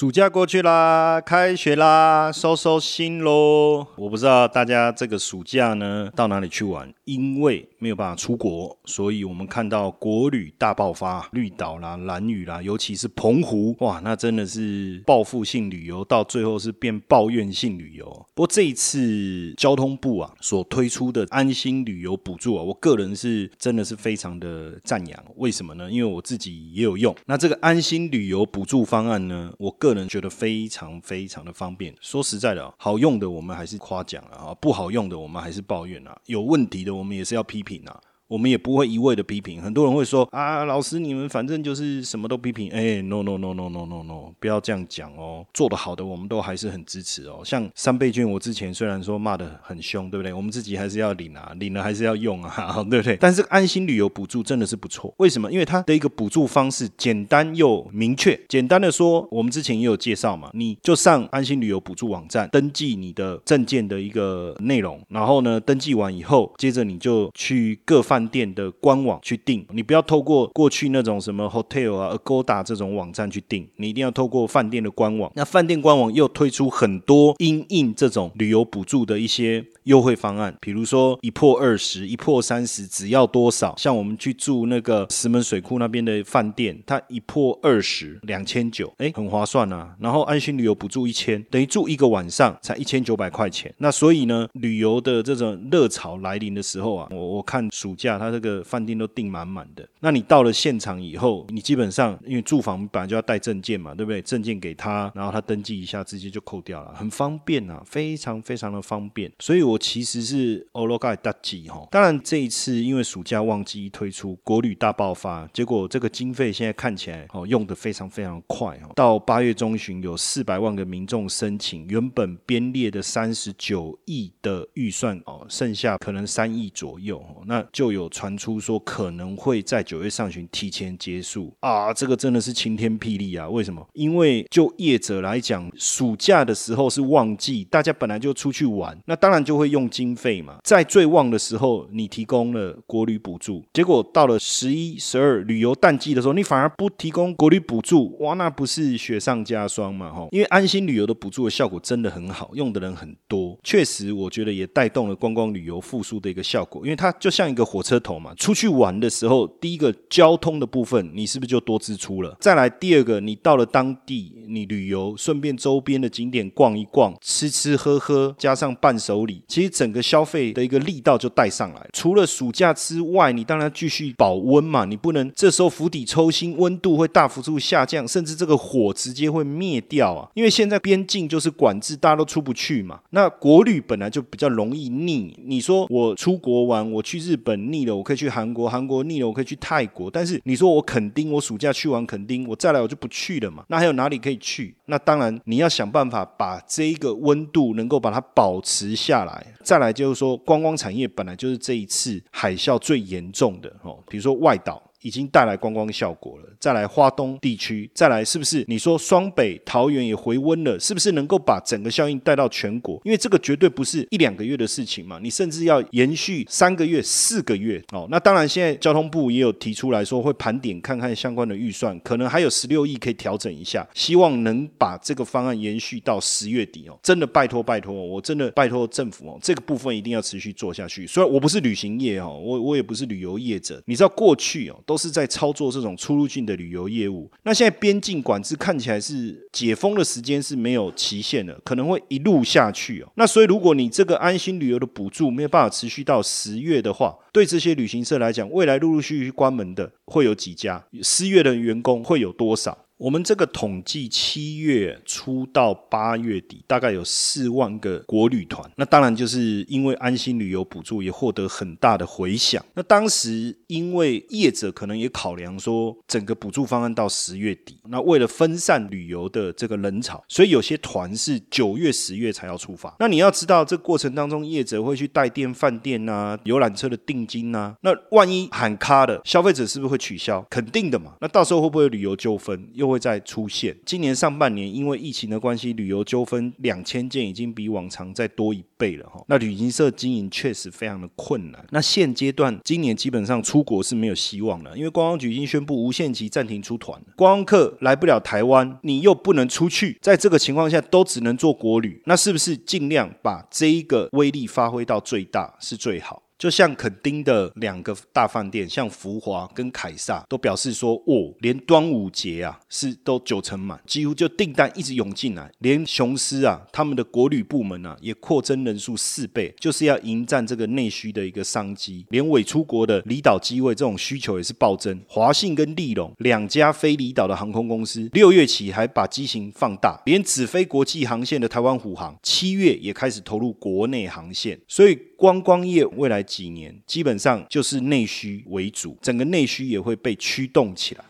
暑假过去啦，开学啦，收收心喽。我不知道大家这个暑假呢到哪里去玩，因为没有办法出国，所以我们看到国旅大爆发，绿岛啦、蓝屿啦，尤其是澎湖，哇，那真的是报复性旅游，到最后是变抱怨性旅游。不过这一次交通部啊所推出的安心旅游补助啊，我个人是真的是非常的赞扬。为什么呢？因为我自己也有用。那这个安心旅游补助方案呢，我个个人觉得非常非常的方便。说实在的，好用的我们还是夸奖啊，不好用的我们还是抱怨啊，有问题的我们也是要批评啊。我们也不会一味的批评，很多人会说啊，老师你们反正就是什么都批评，哎，no no no no no no no，不要这样讲哦，做得好的我们都还是很支持哦。像三倍券，我之前虽然说骂的很凶，对不对？我们自己还是要领啊，领了还是要用啊，对不对？但是安心旅游补助真的是不错，为什么？因为它的一个补助方式简单又明确。简单的说，我们之前也有介绍嘛，你就上安心旅游补助网站登记你的证件的一个内容，然后呢，登记完以后，接着你就去各饭饭店的官网去订，你不要透过过去那种什么 hotel 啊、Agoda 这种网站去订，你一定要透过饭店的官网。那饭店官网又推出很多因应这种旅游补助的一些优惠方案，比如说一破二十、一破三十，只要多少？像我们去住那个石门水库那边的饭店，它一破二十两千九，哎，很划算啊。然后安心旅游补助一千，等于住一个晚上才一千九百块钱。那所以呢，旅游的这种热潮来临的时候啊，我我看暑假它这个。饭店都订满满的，那你到了现场以后，你基本上因为住房本来就要带证件嘛，对不对？证件给他，然后他登记一下，直接就扣掉了，很方便啊，非常非常的方便。所以我其实是欧罗盖大吉哈。当然这一次因为暑假旺季推出国旅大爆发，结果这个经费现在看起来哦用的非常非常快哦。到八月中旬有四百万个民众申请，原本编列的三十九亿的预算哦，剩下可能三亿左右，那就有有传。出说可能会在九月上旬提前结束啊，这个真的是晴天霹雳啊！为什么？因为就业者来讲，暑假的时候是旺季，大家本来就出去玩，那当然就会用经费嘛。在最旺的时候，你提供了国旅补助，结果到了十一、十二旅游淡季的时候，你反而不提供国旅补助，哇，那不是雪上加霜嘛？哈，因为安心旅游的补助的效果真的很好，用的人很多，确实我觉得也带动了观光旅游复苏的一个效果，因为它就像一个火车车头嘛。出去玩的时候，第一个交通的部分，你是不是就多支出了？再来第二个，你到了当地，你旅游顺便周边的景点逛一逛，吃吃喝喝，加上伴手礼，其实整个消费的一个力道就带上来。除了暑假之外，你当然继续保温嘛，你不能这时候釜底抽薪，温度会大幅度下降，甚至这个火直接会灭掉啊！因为现在边境就是管制，大家都出不去嘛。那国旅本来就比较容易腻，你说我出国玩，我去日本腻了，我可以。去韩国，韩国腻了，我可以去泰国。但是你说我垦丁，我暑假去完垦丁，我再来我就不去了嘛？那还有哪里可以去？那当然你要想办法把这一个温度能够把它保持下来。再来就是说，观光产业本来就是这一次海啸最严重的哦，比如说外岛。已经带来观光效果了，再来花东地区，再来是不是？你说双北、桃园也回温了，是不是能够把整个效应带到全国？因为这个绝对不是一两个月的事情嘛，你甚至要延续三个月、四个月哦。那当然，现在交通部也有提出来说会盘点看看相关的预算，可能还有十六亿可以调整一下，希望能把这个方案延续到十月底哦。真的拜托拜托，我真的拜托政府哦，这个部分一定要持续做下去。虽然我不是旅行业哦，我我也不是旅游业者，你知道过去哦。都是在操作这种出入境的旅游业务。那现在边境管制看起来是解封的时间是没有期限的，可能会一路下去哦。那所以如果你这个安心旅游的补助没有办法持续到十月的话，对这些旅行社来讲，未来陆陆续续关门的会有几家？失业的员工会有多少？我们这个统计七月初到八月底，大概有四万个国旅团。那当然就是因为安心旅游补助也获得很大的回响。那当时因为业者可能也考量说，整个补助方案到十月底，那为了分散旅游的这个人潮，所以有些团是九月、十月才要出发。那你要知道，这过程当中业者会去带电饭店呐、游览车的定金呐。那万一喊卡的消费者是不是会取消？肯定的嘛。那到时候会不会有旅游纠纷？又会再出现。今年上半年因为疫情的关系，旅游纠纷两千件已经比往常再多一倍了哈。那旅行社经营确实非常的困难。那现阶段今年基本上出国是没有希望了，因为观光局已经宣布无限期暂停出团，观光客来不了台湾，你又不能出去，在这个情况下都只能做国旅，那是不是尽量把这一个威力发挥到最大是最好？就像垦丁的两个大饭店，像福华跟凯撒，都表示说，哦，连端午节啊是都九成满，几乎就订单一直涌进来。连雄狮啊，他们的国旅部门啊，也扩增人数四倍，就是要迎战这个内需的一个商机。连伪出国的离岛机位这种需求也是暴增。华信跟利隆两家非离岛的航空公司，六月起还把机型放大，连只飞国际航线的台湾虎航，七月也开始投入国内航线，所以。观光业未来几年基本上就是内需为主，整个内需也会被驱动起来。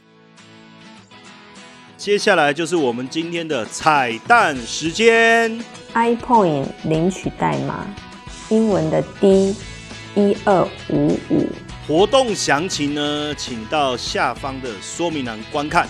接下来就是我们今天的彩蛋时间，iPoint 领取代码，英文的 D 一二五五。活动详情呢，请到下方的说明栏观看。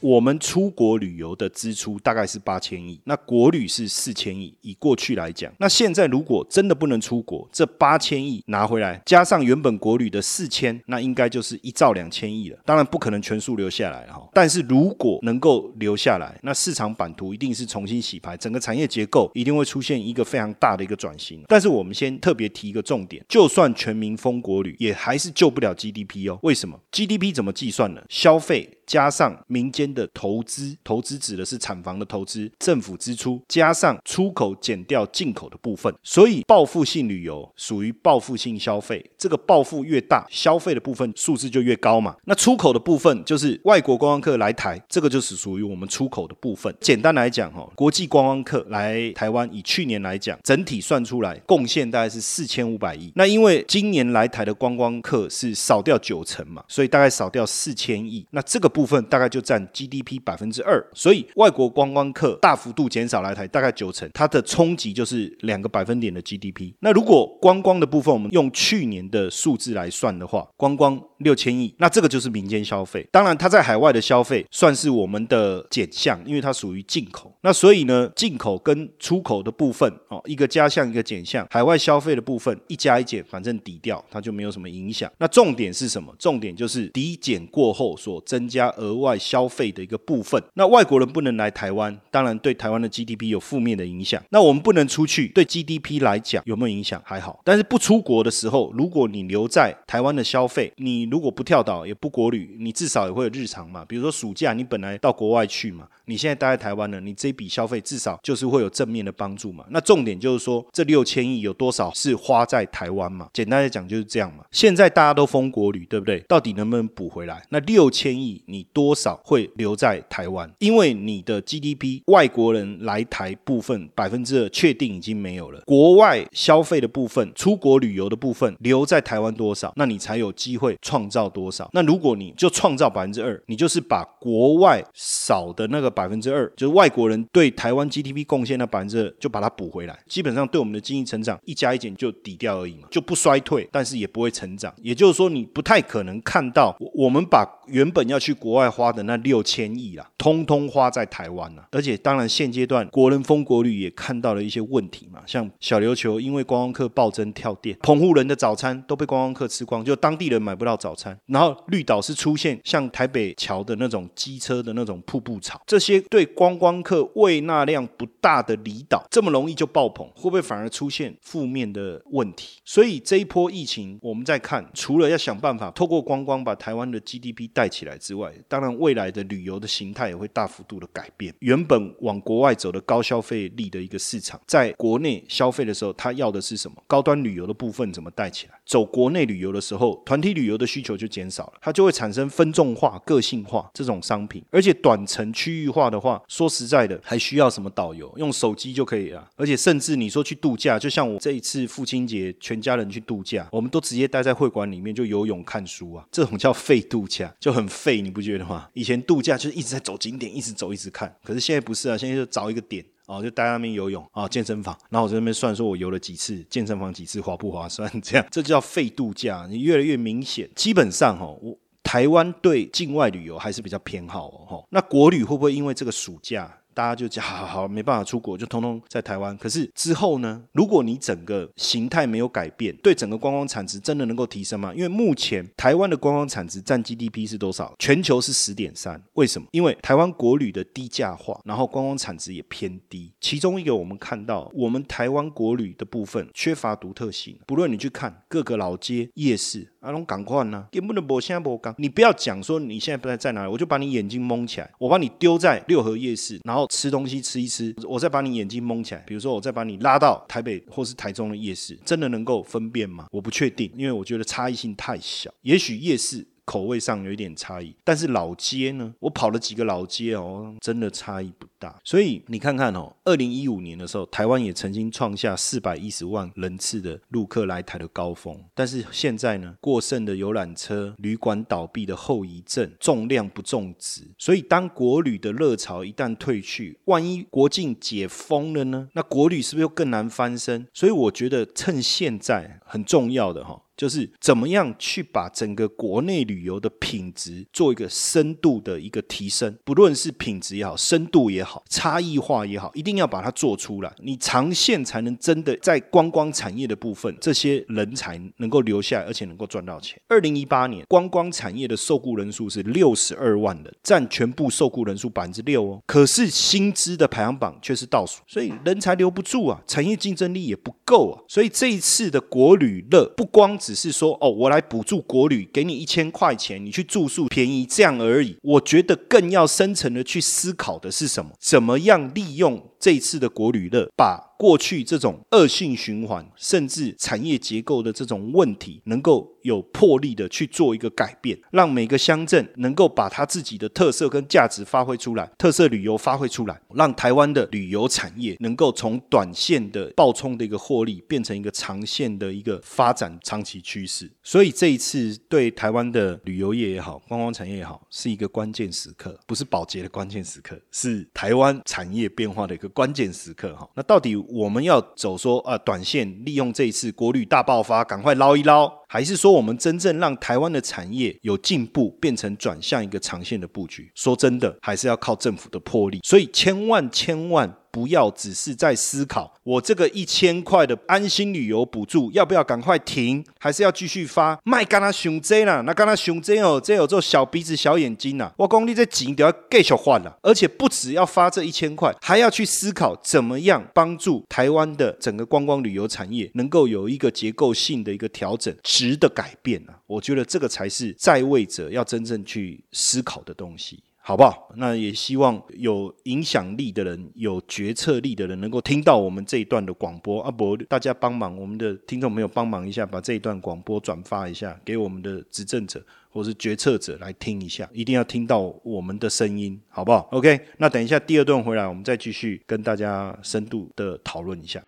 我们出国旅游的支出大概是八千亿，那国旅是四千亿。以过去来讲，那现在如果真的不能出国，这八千亿拿回来，加上原本国旅的四千，那应该就是一兆两千亿了。当然不可能全数留下来哈，但是如果能够留下来，那市场版图一定是重新洗牌，整个产业结构一定会出现一个非常大的一个转型。但是我们先特别提一个重点，就算全民封国旅，也还是救不了 GDP 哦。为什么？GDP 怎么计算呢？消费。加上民间的投资，投资指的是产房的投资，政府支出加上出口减掉进口的部分，所以报复性旅游属于报复性消费。这个报复越大，消费的部分数字就越高嘛。那出口的部分就是外国观光客来台，这个就是属于我们出口的部分。简单来讲哈，国际观光客来台湾，以去年来讲，整体算出来贡献大概是四千五百亿。那因为今年来台的观光客是少掉九成嘛，所以大概少掉四千亿。那这个。部分大概就占 GDP 百分之二，所以外国观光客大幅度减少来台，大概九成，它的冲击就是两个百分点的 GDP。那如果观光的部分，我们用去年的数字来算的话，观光六千亿，那这个就是民间消费。当然，它在海外的消费算是我们的减项，因为它属于进口。那所以呢，进口跟出口的部分哦，一个加项，一个减项。海外消费的部分一加一减，反正抵掉，它就没有什么影响。那重点是什么？重点就是抵减过后所增加。额外消费的一个部分，那外国人不能来台湾，当然对台湾的 GDP 有负面的影响。那我们不能出去，对 GDP 来讲有没有影响？还好。但是不出国的时候，如果你留在台湾的消费，你如果不跳岛也不国旅，你至少也会有日常嘛。比如说暑假你本来到国外去嘛，你现在待在台湾了，你这笔消费至少就是会有正面的帮助嘛。那重点就是说，这六千亿有多少是花在台湾嘛？简单来讲就是这样嘛。现在大家都封国旅，对不对？到底能不能补回来？那六千亿你。你多少会留在台湾？因为你的 GDP 外国人来台部分百分之二确定已经没有了，国外消费的部分、出国旅游的部分留在台湾多少，那你才有机会创造多少。那如果你就创造百分之二，你就是把国外少的那个百分之二，就是外国人对台湾 GDP 贡献的百分之二，就把它补回来。基本上对我们的经济成长一加一减就抵掉而已嘛，就不衰退，但是也不会成长。也就是说，你不太可能看到我们把原本要去。国外花的那六千亿啊，通通花在台湾了。而且当然现阶段国人封国旅也看到了一些问题嘛，像小琉球因为观光客暴增跳电，澎湖人的早餐都被观光客吃光，就当地人买不到早餐。然后绿岛是出现像台北桥的那种机车的那种瀑布潮，这些对观光客胃纳量不大的离岛，这么容易就爆棚，会不会反而出现负面的问题？所以这一波疫情，我们在看，除了要想办法透过观光把台湾的 GDP 带起来之外，当然未来的旅游的形态也会大幅度的改变。原本往国外走的高消费力的一个市场，在国内消费的时候，他要的是什么？高端旅游的部分怎么带起来？走国内旅游的时候，团体旅游的需求就减少了，它就会产生分众化、个性化这种商品，而且短程区域化的话，说实在的，还需要什么导游？用手机就可以了。而且甚至你说去度假，就像我这一次父亲节全家人去度假，我们都直接待在会馆里面就游泳看书啊，这种叫废度假，就很废，你不觉得吗？以前度假就是一直在走景点，一直走一直看，可是现在不是啊，现在就找一个点。哦，就待在那边游泳啊，健身房。然后我在那边算，说我游了几次，健身房几次划不划算？这样，这叫废度假。你越来越明显，基本上哈，我台湾对境外旅游还是比较偏好哦。那国旅会不会因为这个暑假？大家就讲好好没办法出国，就通通在台湾。可是之后呢？如果你整个形态没有改变，对整个观光产值真的能够提升吗？因为目前台湾的观光产值占 GDP 是多少？全球是十点三。为什么？因为台湾国旅的低价化，然后观光产值也偏低。其中一个我们看到，我们台湾国旅的部分缺乏独特性。不论你去看各个老街夜市，阿龙赶快呢，根本的不现在不讲。你不要讲说你现在不在在哪里，我就把你眼睛蒙起来，我把你丢在六合夜市，然后。吃东西吃一吃，我再把你眼睛蒙起来。比如说，我再把你拉到台北或是台中的夜市，真的能够分辨吗？我不确定，因为我觉得差异性太小。也许夜市。口味上有一点差异，但是老街呢？我跑了几个老街哦，真的差异不大。所以你看看哦，二零一五年的时候，台湾也曾经创下四百一十万人次的陆客来台的高峰。但是现在呢，过剩的游览车、旅馆倒闭的后遗症，重量不重质。所以当国旅的热潮一旦退去，万一国境解封了呢？那国旅是不是又更难翻身？所以我觉得趁现在很重要的哈。就是怎么样去把整个国内旅游的品质做一个深度的一个提升，不论是品质也好，深度也好，差异化也好，一定要把它做出来。你长线才能真的在观光产业的部分，这些人才能够留下来，而且能够赚到钱。二零一八年观光产业的受雇人数是六十二万人，占全部受雇人数百分之六哦。可是薪资的排行榜却是倒数，所以人才留不住啊，产业竞争力也不够啊。所以这一次的国旅乐不光。只是说哦，我来补助国旅，给你一千块钱，你去住宿便宜这样而已。我觉得更要深层的去思考的是什么？怎么样利用这一次的国旅乐，把过去这种恶性循环，甚至产业结构的这种问题，能够有魄力的去做一个改变，让每个乡镇能够把它自己的特色跟价值发挥出来，特色旅游发挥出来，让台湾的旅游产业能够从短线的暴冲的一个获利，变成一个长线的一个发展长期。趋势，所以这一次对台湾的旅游业也好，观光产业也好，是一个关键时刻，不是保洁的关键时刻，是台湾产业变化的一个关键时刻哈。那到底我们要走说啊，短线利用这一次国旅大爆发，赶快捞一捞，还是说我们真正让台湾的产业有进步，变成转向一个长线的布局？说真的，还是要靠政府的魄力。所以千万千万。不要只是在思考，我这个一千块的安心旅游补助要不要赶快停，还是要继续发？卖干他熊贼啦，那干他熊贼哦，这有做小鼻子小眼睛呐。我讲你这钱都要继续换了，而且不只要发这一千块，还要去思考怎么样帮助台湾的整个观光旅游产业能够有一个结构性的一个调整、值的改变啊。我觉得这个才是在位者要真正去思考的东西。好不好？那也希望有影响力的人、有决策力的人能够听到我们这一段的广播。阿伯，大家帮忙，我们的听众朋友帮忙一下，把这一段广播转发一下，给我们的执政者或是决策者来听一下，一定要听到我们的声音，好不好？OK，那等一下第二段回来，我们再继续跟大家深度的讨论一下。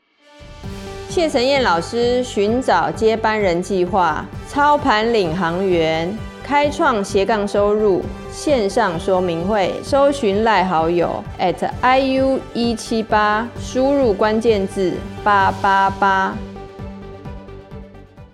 谢晨燕老师寻找接班人计划，操盘领航员。开创斜杠收入线上说明会，搜寻赖好友 at iu 一七八，输入关键字八八八。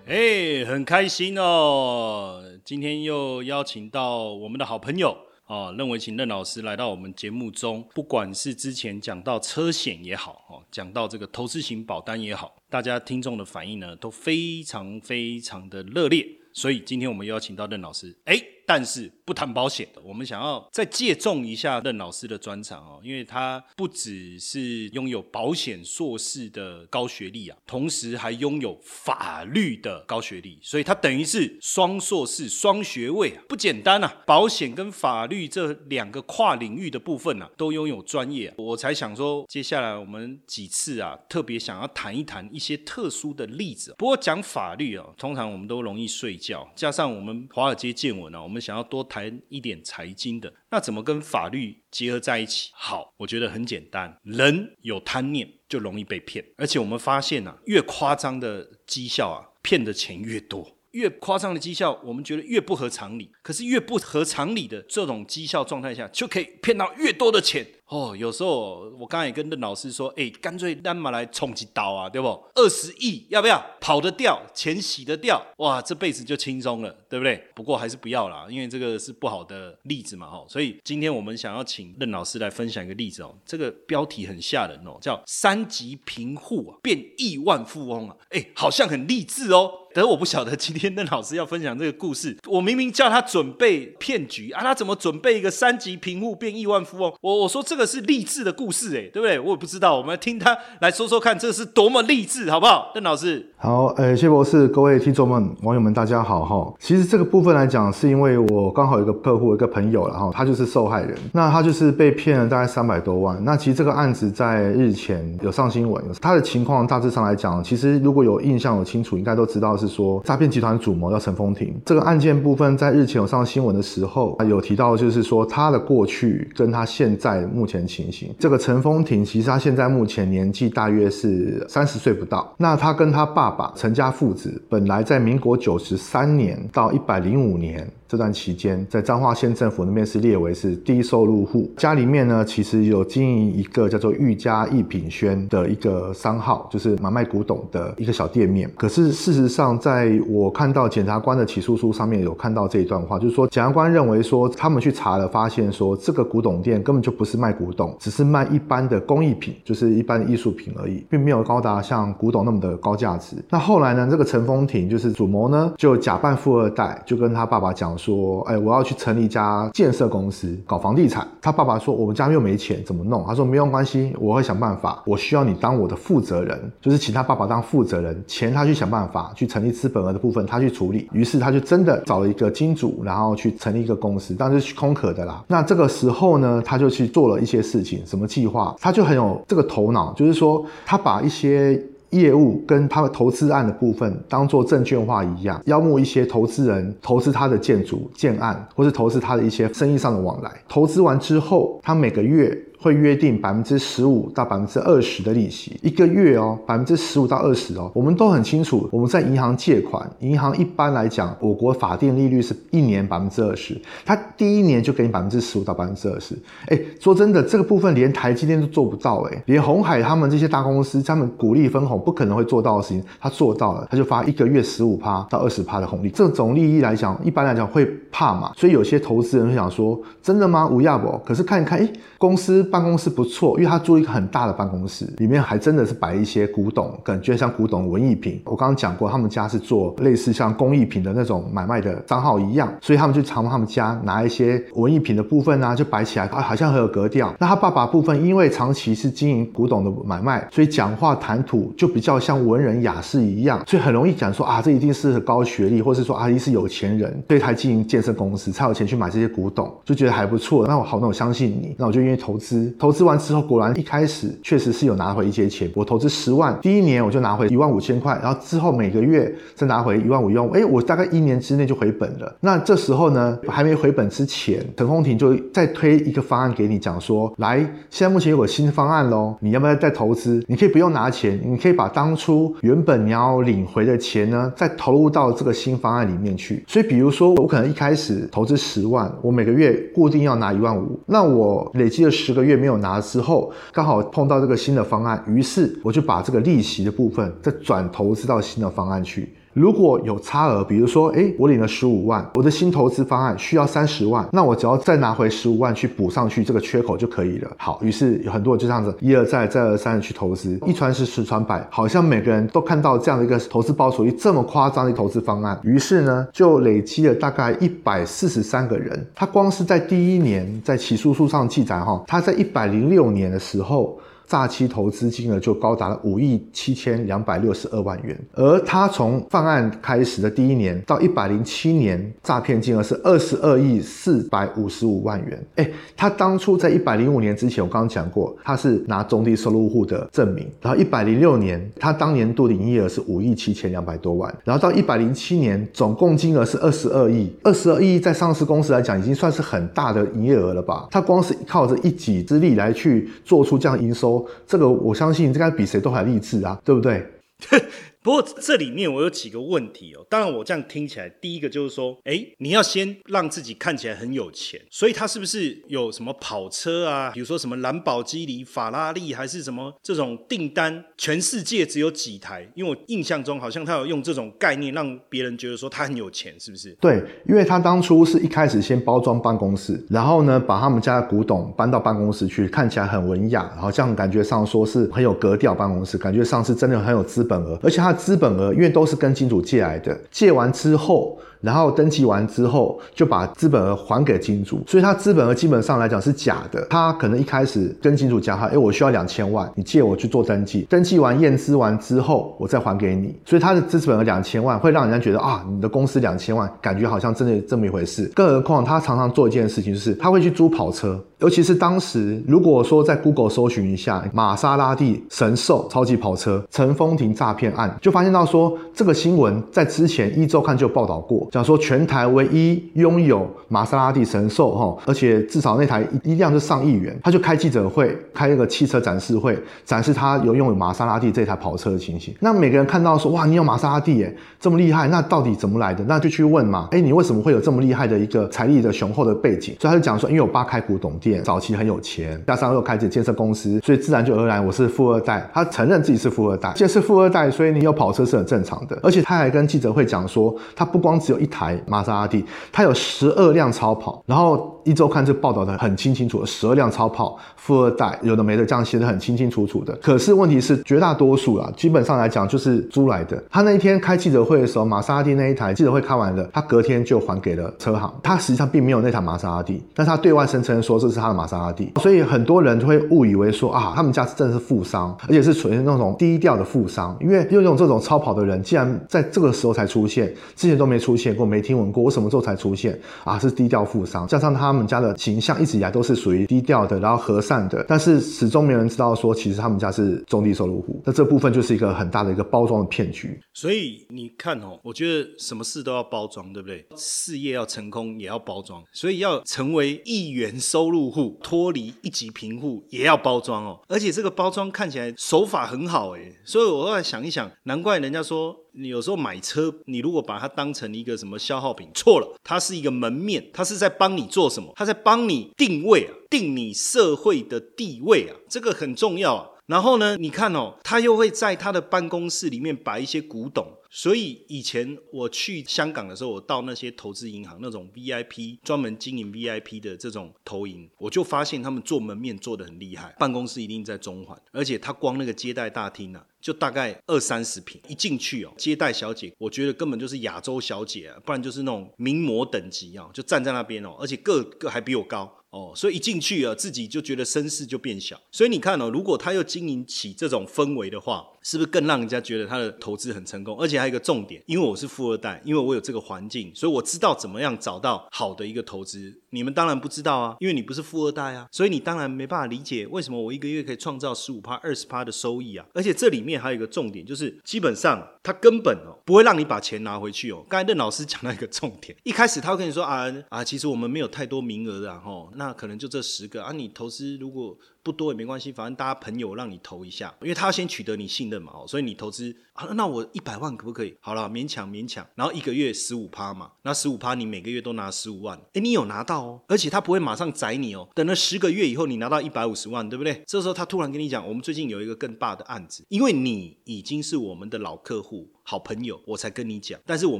哎，很开心哦！今天又邀请到我们的好朋友啊，任维勤任老师来到我们节目中。不管是之前讲到车险也好，哦，讲到这个投资型保单也好，大家听众的反应呢都非常非常的热烈。所以今天我们又邀请到任老师，哎，但是不谈保险的，我们想要再借重一下任老师的专长哦，因为他不只是拥有保险硕士的高学历啊，同时还拥有法律的高学历，所以他等于是双硕士、双学位啊，不简单啊！保险跟法律这两个跨领域的部分啊，都拥有专业，我才想说，接下来我们几次啊，特别想要谈一谈一些特殊的例子。不过讲法律啊，通常我们都容易睡觉，加上我们华尔街见闻啊，我们想要多谈一点财经的，那怎么跟法律结合在一起？好，我觉得很简单，人有贪念就容易被骗，而且我们发现啊，越夸张的绩效啊，骗的钱越多。越夸张的绩效，我们觉得越不合常理。可是越不合常理的这种绩效状态下，就可以骗到越多的钱。哦，有时候我刚才也跟任老师说，哎，干脆让马来冲几刀啊，对不？二十亿要不要？跑得掉，钱洗得掉，哇，这辈子就轻松了，对不对？不过还是不要啦，因为这个是不好的例子嘛，哈。所以今天我们想要请任老师来分享一个例子哦，这个标题很吓人哦，叫三级贫户变亿万富翁啊，哎，好像很励志哦。可是我不晓得今天任老师要分享这个故事，我明明叫他准备骗局啊，他怎么准备一个三级贫户变亿万富翁？我我说这个是励志的故事，哎，对不对？我也不知道，我们听他来说说看，这是多么励志，好不好？任老师，好，呃，谢博士，各位听众们、网友们，大家好哈。其实这个部分来讲，是因为我刚好有一个客户、一个朋友了哈，他就是受害人，那他就是被骗了大概三百多万。那其实这个案子在日前有上新闻，他的情况大致上来讲，其实如果有印象、有清楚，应该都知道是是说。诈骗集团主谋叫陈风庭，这个案件部分在日前有上新闻的时候，有提到就是说他的过去跟他现在目前情形。这个陈风庭其实他现在目前年纪大约是三十岁不到。那他跟他爸爸陈家父子本来在民国九十三年到一百零五年。这段期间，在彰化县政府那边是列为是低收入户，家里面呢其实有经营一个叫做玉家一品轩的一个商号，就是买卖古董的一个小店面。可是事实上，在我看到检察官的起诉书上面有看到这一段话，就是说检察官认为说他们去查了，发现说这个古董店根本就不是卖古董，只是卖一般的工艺品，就是一般艺术品而已，并没有高达像古董那么的高价值。那后来呢，这个陈风亭就是主谋呢，就假扮富二代，就跟他爸爸讲。说，哎，我要去成立一家建设公司，搞房地产。他爸爸说，我们家又没钱，怎么弄？他说，没有关系，我会想办法。我需要你当我的负责人，就是请他爸爸当负责人，钱他去想办法去成立资本额的部分，他去处理。于是他就真的找了一个金主，然后去成立一个公司，当然是空壳的啦。那这个时候呢，他就去做了一些事情，什么计划？他就很有这个头脑，就是说他把一些。业务跟他的投资案的部分当做证券化一样，邀募一些投资人投资他的建筑建案，或是投资他的一些生意上的往来。投资完之后，他每个月。会约定百分之十五到百分之二十的利息，一个月哦，百分之十五到二十哦，我们都很清楚。我们在银行借款，银行一般来讲，我国法定利率是一年百分之二十，它第一年就给你百分之十五到百分之二十。哎，说真的，这个部分连台积电都做不到，哎，连红海他们这些大公司，他们鼓励分红不可能会做到的事情，他做到了，他就发一个月十五趴到二十趴的红利。这种利益来讲，一般来讲会怕嘛，所以有些投资人会想说，真的吗？无亚不？可是看一看，哎，公司。办公室不错，因为他租一个很大的办公室，里面还真的是摆一些古董，感觉像古董文艺品。我刚刚讲过，他们家是做类似像工艺品的那种买卖的账号一样，所以他们就常他们家拿一些文艺品的部分啊，就摆起来，啊，好像很有格调。那他爸爸部分，因为长期是经营古董的买卖，所以讲话谈吐就比较像文人雅士一样，所以很容易讲说啊，这一定是高学历，或是说啊，一是有钱人，所以才经营建设公司，才有钱去买这些古董，就觉得还不错。那我好，那我相信你，那我就愿意投资。投资完之后，果然一开始确实是有拿回一些钱。我投资十万，第一年我就拿回一万五千块，然后之后每个月再拿回一万五一万五。哎，我大概一年之内就回本了。那这时候呢，还没回本之前，陈风婷就再推一个方案给你，讲说，来，现在目前有个新方案喽，你要不要再投资？你可以不用拿钱，你可以把当初原本你要领回的钱呢，再投入到这个新方案里面去。所以，比如说我可能一开始投资十万，我每个月固定要拿一万五，那我累积了十个月。没有拿之后，刚好碰到这个新的方案，于是我就把这个利息的部分再转投资到新的方案去。如果有差额，比如说，哎，我领了十五万，我的新投资方案需要三十万，那我只要再拿回十五万去补上去这个缺口就可以了。好，于是有很多人就这样子一而再再而三的去投资，一传十十传百，好像每个人都看到这样的一个投资报酬率这么夸张的投资方案，于是呢就累积了大概一百四十三个人，他光是在第一年在起诉书上记载哈，他在一百零六年的时候。诈欺投资金额就高达了五亿七千两百六十二万元，而他从犯案开始的第一年到一百零七年，诈骗金额是二十二亿四百五十五万元。哎，他当初在一百零五年之前，我刚刚讲过，他是拿中低收入户的证明，然后一百零六年，他当年度的营业额是五亿七千两百多万，然后到一百零七年，总共金额是二十二亿，二十二亿在上市公司来讲，已经算是很大的营业额了吧？他光是靠着一己之力来去做出这样营收。这个我相信，这该比谁都还励志啊，对不对？不过这里面我有几个问题哦。当然，我这样听起来，第一个就是说，哎，你要先让自己看起来很有钱，所以他是不是有什么跑车啊？比如说什么兰博基尼、法拉利，还是什么这种订单？全世界只有几台？因为我印象中好像他有用这种概念让别人觉得说他很有钱，是不是？对，因为他当初是一开始先包装办公室，然后呢，把他们家的古董搬到办公室去，看起来很文雅，好像感觉上说是很有格调办公室，感觉上是真的很有资本额，而且他。资本额因为都是跟金主借来的，借完之后。然后登记完之后，就把资本额还给金主，所以他资本额基本上来讲是假的。他可能一开始跟金主讲哈，哎，我需要两千万，你借我去做登记，登记完验资完之后，我再还给你。所以他的资本额两千万，会让人家觉得啊，你的公司两千万，感觉好像真的这么一回事。更何况他常常做一件事情，就是他会去租跑车，尤其是当时如果说在 Google 搜寻一下玛莎拉蒂神兽超级跑车陈风婷诈骗案，就发现到说这个新闻在之前一周看就报道过。讲说全台唯一拥有玛莎拉蒂神兽哈，而且至少那台一一辆就上亿元，他就开记者会，开一个汽车展示会，展示他有拥有玛莎拉蒂这台跑车的情形。那每个人看到说哇，你有玛莎拉蒂耶，这么厉害，那到底怎么来的？那就去问嘛，哎，你为什么会有这么厉害的一个财力的雄厚的背景？所以他就讲说，因为我爸开古董店，早期很有钱，加上又开始建设公司，所以自然就而然我是富二代。他承认自己是富二代，既然是富二代，所以你有跑车是很正常的。而且他还跟记者会讲说，他不光只有。一台玛莎拉蒂，他有十二辆超跑，然后。一周看这报道的很清清楚，十二辆超跑，富二代有的没的，这样写的很清清楚楚的。可是问题是，绝大多数啊，基本上来讲就是租来的。他那一天开记者会的时候，玛莎拉蒂那一台记者会开完了，他隔天就还给了车行。他实际上并没有那台玛莎拉蒂，但是他对外声称说这是他的玛莎拉蒂。所以很多人就会误以为说啊，他们家真的是富商，而且是属于那种低调的富商。因为拥有这种超跑的人，既然在这个时候才出现，之前都没出现过，没听闻过，我什么时候才出现啊？是低调富商，加上他。他们家的形象一直以来都是属于低调的，然后和善的，但是始终没人知道说，其实他们家是中低收入户。那这部分就是一个很大的一个包装的骗局。所以你看哦，我觉得什么事都要包装，对不对？事业要成功也要包装，所以要成为亿元收入户，脱离一级贫户也要包装哦。而且这个包装看起来手法很好哎，所以我后来想一想，难怪人家说。你有时候买车，你如果把它当成一个什么消耗品，错了，它是一个门面，它是在帮你做什么？它在帮你定位啊，定你社会的地位啊，这个很重要啊。然后呢，你看哦，他又会在他的办公室里面摆一些古董。所以以前我去香港的时候，我到那些投资银行那种 VIP 专门经营 VIP 的这种投银，我就发现他们做门面做的很厉害，办公室一定在中环，而且他光那个接待大厅啊，就大概二三十平，一进去哦，接待小姐，我觉得根本就是亚洲小姐啊，不然就是那种名模等级啊，就站在那边哦，而且个个还比我高哦，所以一进去啊，自己就觉得声势就变小。所以你看哦，如果他又经营起这种氛围的话，是不是更让人家觉得他的投资很成功？而且还有一个重点，因为我是富二代，因为我有这个环境，所以我知道怎么样找到好的一个投资。你们当然不知道啊，因为你不是富二代啊，所以你当然没办法理解为什么我一个月可以创造十五趴、二十趴的收益啊。而且这里面还有一个重点，就是基本上他根本哦不会让你把钱拿回去哦。刚才邓老师讲到一个重点，一开始他会跟你说啊啊，其实我们没有太多名额的哈，那可能就这十个啊，你投资如果。不多也没关系，反正大家朋友让你投一下，因为他要先取得你信任嘛，哦，所以你投资啊，那我一百万可不可以？好了，勉强勉强，然后一个月十五趴嘛，那十五趴你每个月都拿十五万，哎，你有拿到哦，而且他不会马上宰你哦，等了十个月以后你拿到一百五十万，对不对？这时候他突然跟你讲，我们最近有一个更大的案子，因为你已经是我们的老客户。好朋友，我才跟你讲。但是我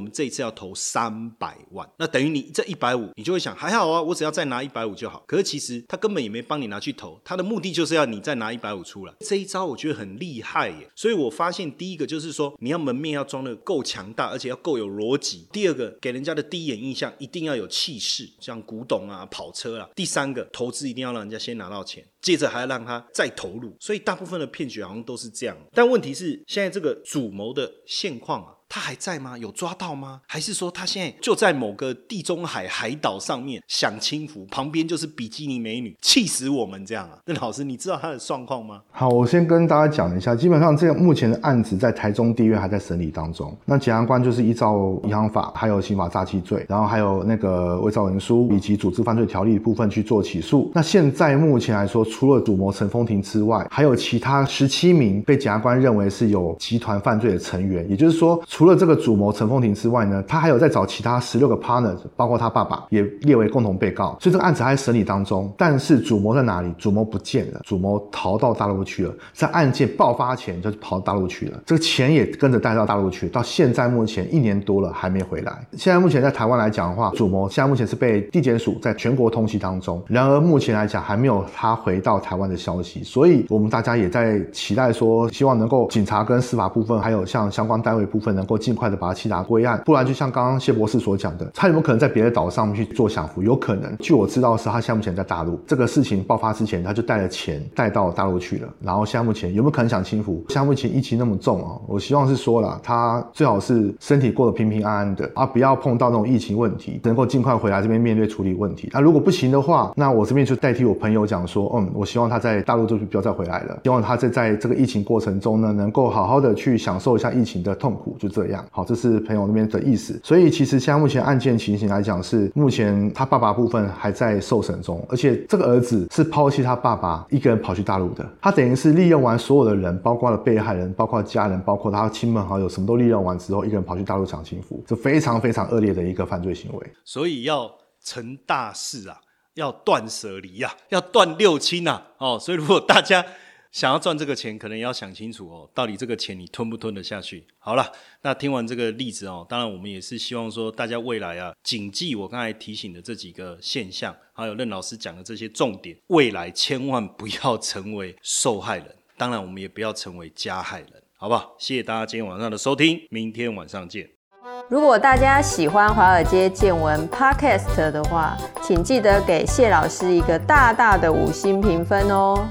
们这一次要投三百万，那等于你这一百五，你就会想还好啊，我只要再拿一百五就好。可是其实他根本也没帮你拿去投，他的目的就是要你再拿一百五出来。这一招我觉得很厉害耶。所以我发现第一个就是说，你要门面要装的够强大，而且要够有逻辑。第二个，给人家的第一眼印象一定要有气势，像古董啊、跑车啊。第三个，投资一定要让人家先拿到钱。接着还要让他再投入，所以大部分的骗局好像都是这样。但问题是，现在这个主谋的现况啊。他还在吗？有抓到吗？还是说他现在就在某个地中海海岛上面享清福，旁边就是比基尼美女，气死我们这样啊？任老师，你知道他的状况吗？好，我先跟大家讲一下，基本上这个目前的案子在台中地院还在审理当中。那检察官就是依照银行法、还有刑法诈欺罪，然后还有那个伪造文书以及组织犯罪条例部分去做起诉。那现在目前来说，除了主谋陈风庭之外，还有其他十七名被检察官认为是有集团犯罪的成员，也就是说。除了这个主谋陈凤婷之外呢，他还有在找其他十六个 partner，包括他爸爸也列为共同被告，所以这个案子还在审理当中。但是主谋在哪里？主谋不见了，主谋逃到大陆去了，在案件爆发前就跑到大陆去了，这个钱也跟着带到大陆去，到现在目前一年多了还没回来。现在目前在台湾来讲的话，主谋现在目前是被地检署在全国通缉当中，然而目前来讲还没有他回到台湾的消息，所以我们大家也在期待说，希望能够警察跟司法部分，还有像相关单位部分能。能够尽快的把他缉拿归案，不然就像刚刚谢博士所讲的，他有没有可能在别的岛上面去做享福？有可能。据我知道的是，他现目前在大陆。这个事情爆发之前，他就带了钱带到大陆去了。然后现在目前有没有可能享清福？现在目前疫情那么重啊，我希望是说了，他最好是身体过得平平安安的，啊不要碰到那种疫情问题，能够尽快回来这边面对处理问题。那如果不行的话，那我这边就代替我朋友讲说，嗯，我希望他在大陆就不要再回来了，希望他在在这个疫情过程中呢，能够好好的去享受一下疫情的痛苦。就这样，好，这是朋友那边的意思。所以其实现在目前案件情形来讲，是目前他爸爸部分还在受审中，而且这个儿子是抛弃他爸爸一个人跑去大陆的。他等于是利用完所有的人，包括了被害人，包括家人，包括他亲朋好友，什么都利用完之后，一个人跑去大陆抢幸福，这非常非常恶劣的一个犯罪行为。所以要成大事啊，要断舍离呀，要断六亲呐。哦，所以如果大家。想要赚这个钱，可能要想清楚哦，到底这个钱你吞不吞得下去？好了，那听完这个例子哦，当然我们也是希望说，大家未来啊，谨记我刚才提醒的这几个现象，还有任老师讲的这些重点，未来千万不要成为受害人，当然我们也不要成为加害人，好不好？谢谢大家今天晚上的收听，明天晚上见。如果大家喜欢华尔街见闻 Podcast 的话，请记得给谢老师一个大大的五星评分哦。